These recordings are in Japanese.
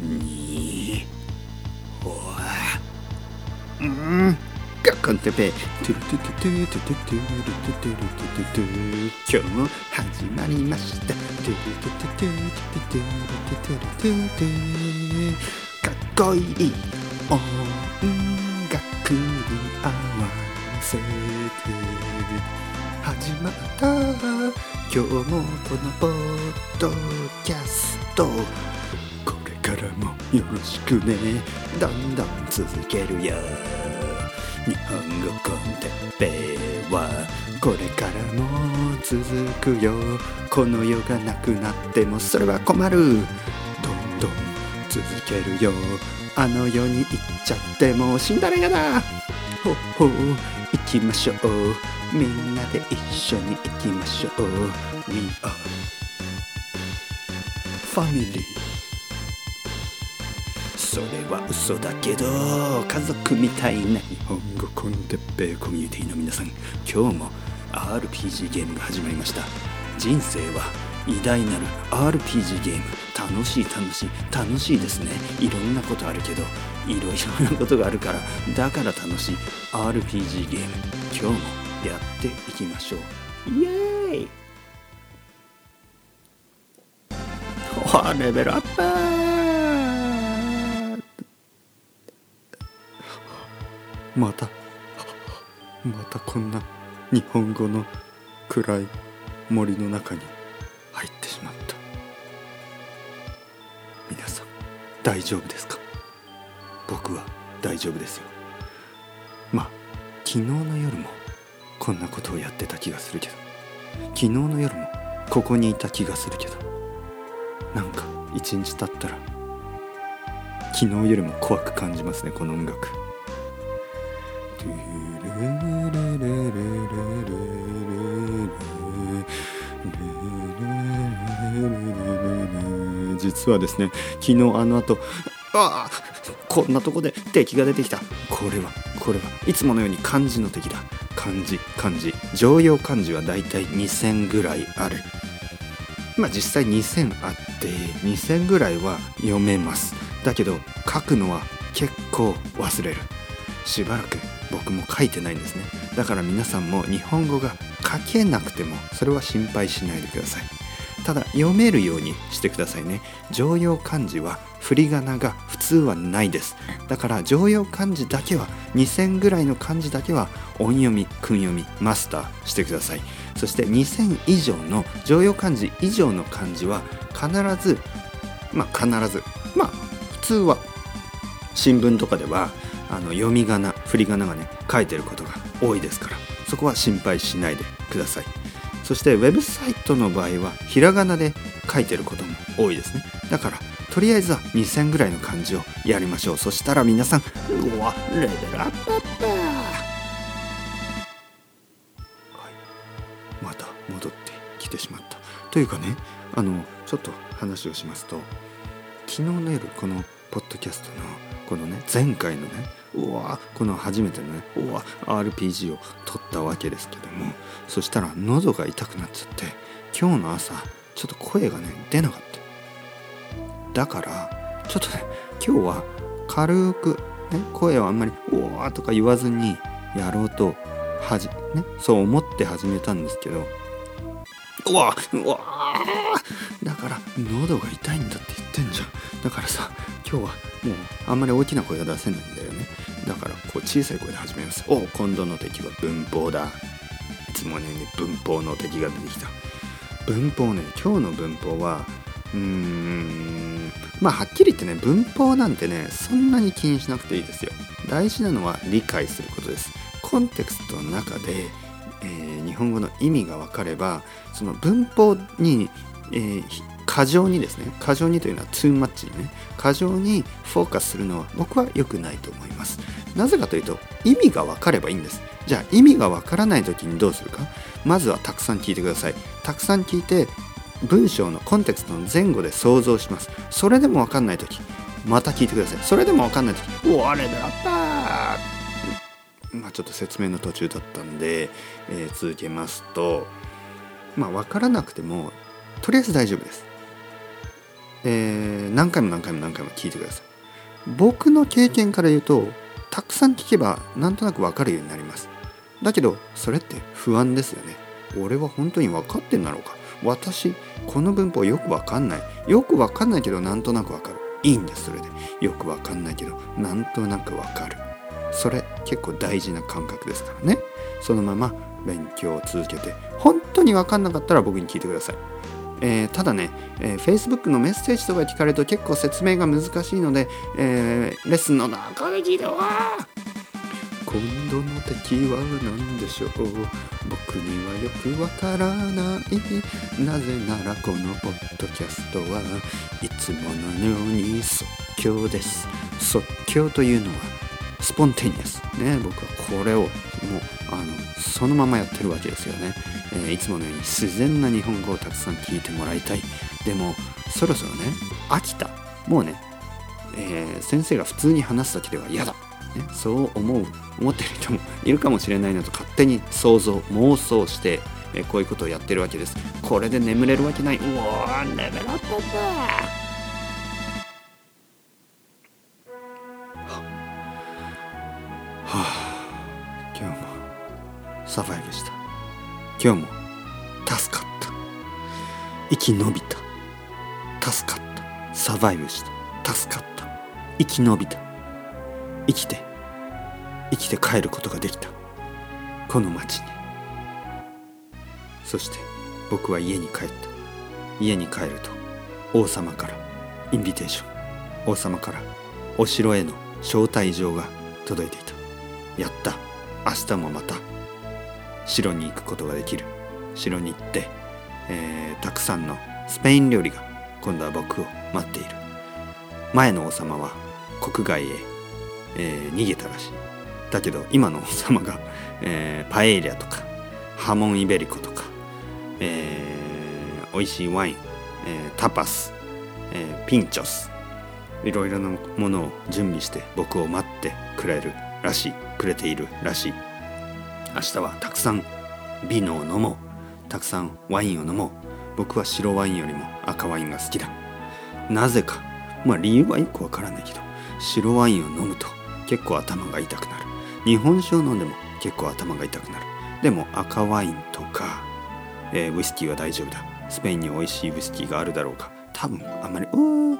にほわうんガッコンテペトゥルトゥトゥトゥトゥトゥトゥルトゥトゥルトゥトゥトゥ今日も始まりましたトゥルトゥトゥトゥトゥトゥトゥトゥトゥトゥトゥかっこいい音楽に合わせて始まった。今日もこのポッドキャストよろしくね。どんどん続けるよ。日本語コンテッペはこれからも続くよ。この世がなくなってもそれは困る。どんどん続けるよ。あの世に行っちゃっても死んだら嫌だ。ほほ行きましょう。みんなで一緒に行きましょう。We are family. それは嘘だけど家族みたいな日本語コンテッペイコミュニティの皆さん今日も RPG ゲームが始まりました。人生は偉大なる RPG ゲーム。楽しい楽しい。楽しいですね。いろんなことあるけどいろいろなことがあるからだから楽しい。RPG ゲーム。今日もやっていきましょう。イエーイ!おレベルアップ!またまたこんな日本語の暗い森の中に入ってしまった。皆さん大丈夫ですか？僕は大丈夫ですよ。まあ昨日の夜もこんなことをやってた気がするけど。昨日の夜もここにいた気がするけど。なんか一日経ったら昨日よりも怖く感じますねこの音楽。実はですね昨日あの後ああこんなとこで敵が出てきた。これはこれはいつものように漢字の敵だ。漢字漢字。常用漢字はだいたい2000ぐらいある。まあ実際2000あって2000ぐらいは読めます。だけど書くのは結構忘れる。しばらく僕も書いてないんですね。だから皆さんも日本語が書けなくてもそれは心配しないでください。ただ読めるようにしてくださいね。常用漢字は振り仮名が普通はないです。だから常用漢字だけは2000ぐらいの漢字だけは音読み訓読みマスターしてください。そして2000以上の常用漢字以上の漢字は必ずまあ必ずまあ普通は新聞とかではあの読み仮名振り仮名がね書いてることが多いですからそこは心配しないでください。そしてウェブサイトの場合はひらがなで書いてることも多いですね。だからとりあえずは2000ぐらいの漢字をやりましょう。そしたら皆さんうわレベルアップアップはい。また戻ってきてしまった。というかねあのちょっと話をしますと昨日の夜このポッドキャストのこのね前回のねうわこの初めてのねうわ RPG を撮ったわけですけどもそしたら喉が痛くなっちゃって今日の朝ちょっと声がね出なかった。だからちょっとね今日は軽く、ね、声をあんまり「うわ」とか言わずにやろうとはじ、ね、そう思って始めたんですけどうわうわだから喉が痛いんだって言ってんじゃん。だからさ今日はもうあんまり大きな声が出せないんだよね。だからこう小さい声で始めます。お今度の敵は文法だ。いつもね文法の敵が出てきた。文法ね今日の文法はうーんまあはっきり言ってね文法なんてねそんなに気にしなくていいですよ。大事なのは理解することです。コンテクストの中で、えー、日本語の意味が分かればその文法に、えー、過剰にですね過剰にというのは too much にね過剰にフォーカスするのは僕は良くないと思います。なぜかというと意味が分かればいいんです。じゃあ意味が分からない時にどうするか？まずはたくさん聞いてください。たくさん聞いて文章のコンテクストの前後で想像します。それでも分かんない時また聞いてください。それでも分かんない時おあれだったまあちょっと説明の途中だったんで、えー、続けますとまあ分からなくてもとりあえず大丈夫です。えー、何回も何回も何回も聞いてください。僕の経験から言うとたくさん聞けばなんとなく分かるようになります。だけどそれって不安ですよね。俺は本当に分かってんだろうか。私この文法よく分かんない。よく分かんないけどなんとなく分かる。いいんですそれで。よく分かんないけどなんとなく分かる。それ結構大事な感覚ですからね。そのまま勉強を続けて本当に分かんなかったら僕に聞いてください、えー、ただね、えー、Facebook のメッセージとか聞かれると結構説明が難しいので、えー、レッスンの中で聞いて今度の敵は何でしょう。僕にはよくわからない。なぜならこのポッドキャストはいつものように即興です。即興というのはスポンテニアス。ね僕はこれを。もうあのそのままやってるわけですよね、えー、いつものように自然な日本語をたくさん聞いてもらいたい。でもそろそろね飽きた。もうね、えー、先生が普通に話すだけでは嫌だ。ね、そう思う思ってる人もいるかもしれないなと勝手に想像妄想して、えこういうことをやってるわけです。これで眠れるわけない。うわーレベルアッサバイブした。今日も助かった。生き延びた。助かった。サバイブした。助かった。生き延びた。生きて。生きて帰ることができた。この町に。そして僕は家に帰った。家に帰ると王様からインビテーション。王様からお城への招待状が届いていた。やった。明日もまた城に行くことができる。城に行って、えー、たくさんのスペイン料理が今度は僕を待っている。前の王様は国外へえー、逃げたらしい。だけど今の王様が、えー、パエリアとかハモンイベリコとか、えー、美味しいワイン、えー、タパス、えー、ピンチョスいろいろなものを準備して僕を待ってくれるらしいくれているらしい。明日はたくさんビノを飲もう。たくさんワインを飲もう。僕は白ワインよりも赤ワインが好きだ。なぜか。まあ理由はよくわからないけど白ワインを飲むと結構頭が痛くなる。日本酒を飲んでも結構頭が痛くなる。でも赤ワインとか、えー、ウイスキーは大丈夫だ。スペインに美味しいウイスキーがあるだろうか。多分あんまりうー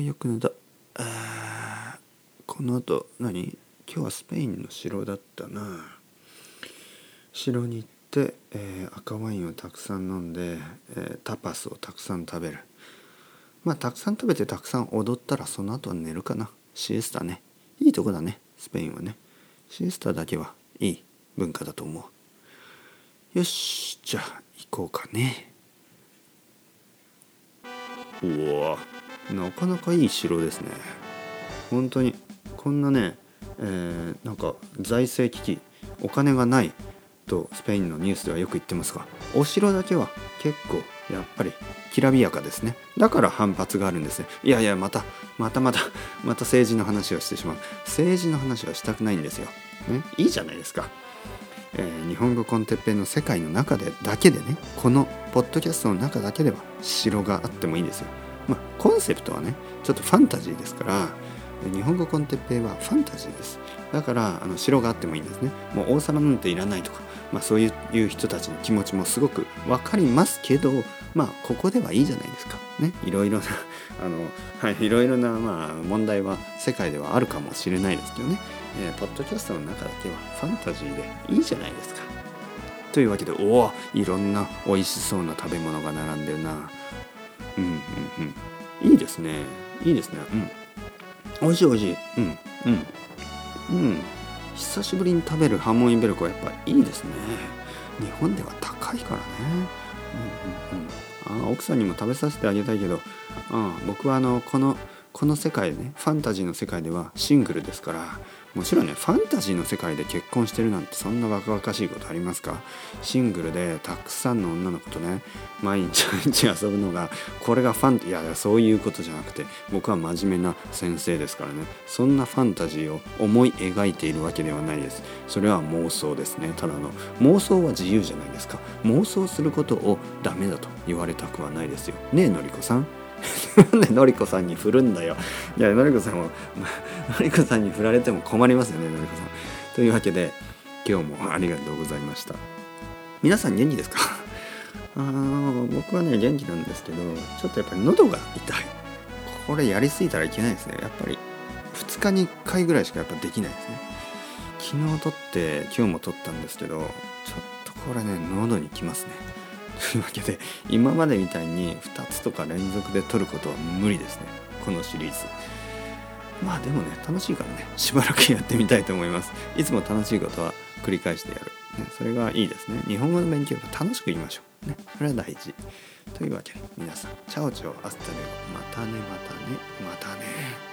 あよく寝た。あこの後何？今日はスペインの城だったな。城に行って、えー、赤ワインをたくさん飲んで、えー、タパスをたくさん食べる。まあたくさん食べてたくさん踊ったらその後は寝るかな。シエスタね。いいとこだねスペインはね。シエスタだけはいい文化だと思う。よしじゃあ行こうかね。うわ。なかなかいい城ですね。本当に。こんなね、えー、なんか財政危機お金がないとスペインのニュースではよく言ってますがお城だけは結構やっぱりきらびやかですね。だから反発があるんですね。いやいやまたまたまたまた政治の話をしてしまう。政治の話はしたくないんですよ、ね、いいじゃないですか、えー、日本語コンテッペイの世界の中でだけでねこのポッドキャストの中だけでは城があってもいいんですよ。まあコンセプトはねちょっとファンタジーですから日本語コンテッペイはファンタジーです。だからあの城があってもいいんですね。もう王様なんていらないとかまあ、そういう人たちの気持ちもすごく分かりますけどまあここではいいじゃないですか。ね。いろいろな あの、はい、いろいろな、まあ、問題は世界ではあるかもしれないですけどね、えー、ポッドキャストの中だけはファンタジーでいいじゃないですか。というわけでおおいろんな美味しそうな食べ物が並んでるな。うんうんうん。いいですね。いいですね。うん。美味しい美味しい。うん。うん。うん。久しぶりに食べるハモンイベルコはやっぱいいですね。日本では高いからね。うんうんうん。あ奥さんにも食べさせてあげたいけど、うん、僕はあのこのこの世界ねファンタジーの世界ではシングルですからもちろんねファンタジーの世界で結婚してるなんてそんな若々しいことありますか？シングルでたくさんの女の子とね毎日毎日遊ぶのがこれがファンいやいやそういうことじゃなくて僕は真面目な先生ですからねそんなファンタジーを思い描いているわけではないです。それは妄想ですね。ただの妄想は自由じゃないですか。妄想することをダメだと言われたくはないですよ。ねえのりこさん。なんでのりこさんに振るんだよ。いやのりこさんも のりこさんに振られても困りますよねのりこさん。というわけで今日もありがとうございました。皆さん元気ですか？あの僕はね元気なんですけどちょっとやっぱり喉が痛い。これやりすぎたらいけないですね。やっぱり2日に1回ぐらいしかやっぱできないですね。昨日撮って今日も撮ったんですけどちょっとこれね喉にきますね。というわけで今までみたいに2つとか連続で撮ることは無理ですね。このシリーズ。まあでもね楽しいからね。しばらくやってみたいと思います。いつも楽しいことは繰り返してやる、ね、それがいいですね。日本語の勉強は楽しく言いましょう。ねそれは大事。というわけで皆さんチャオチャオアスタレゴ。またねまたねまたね。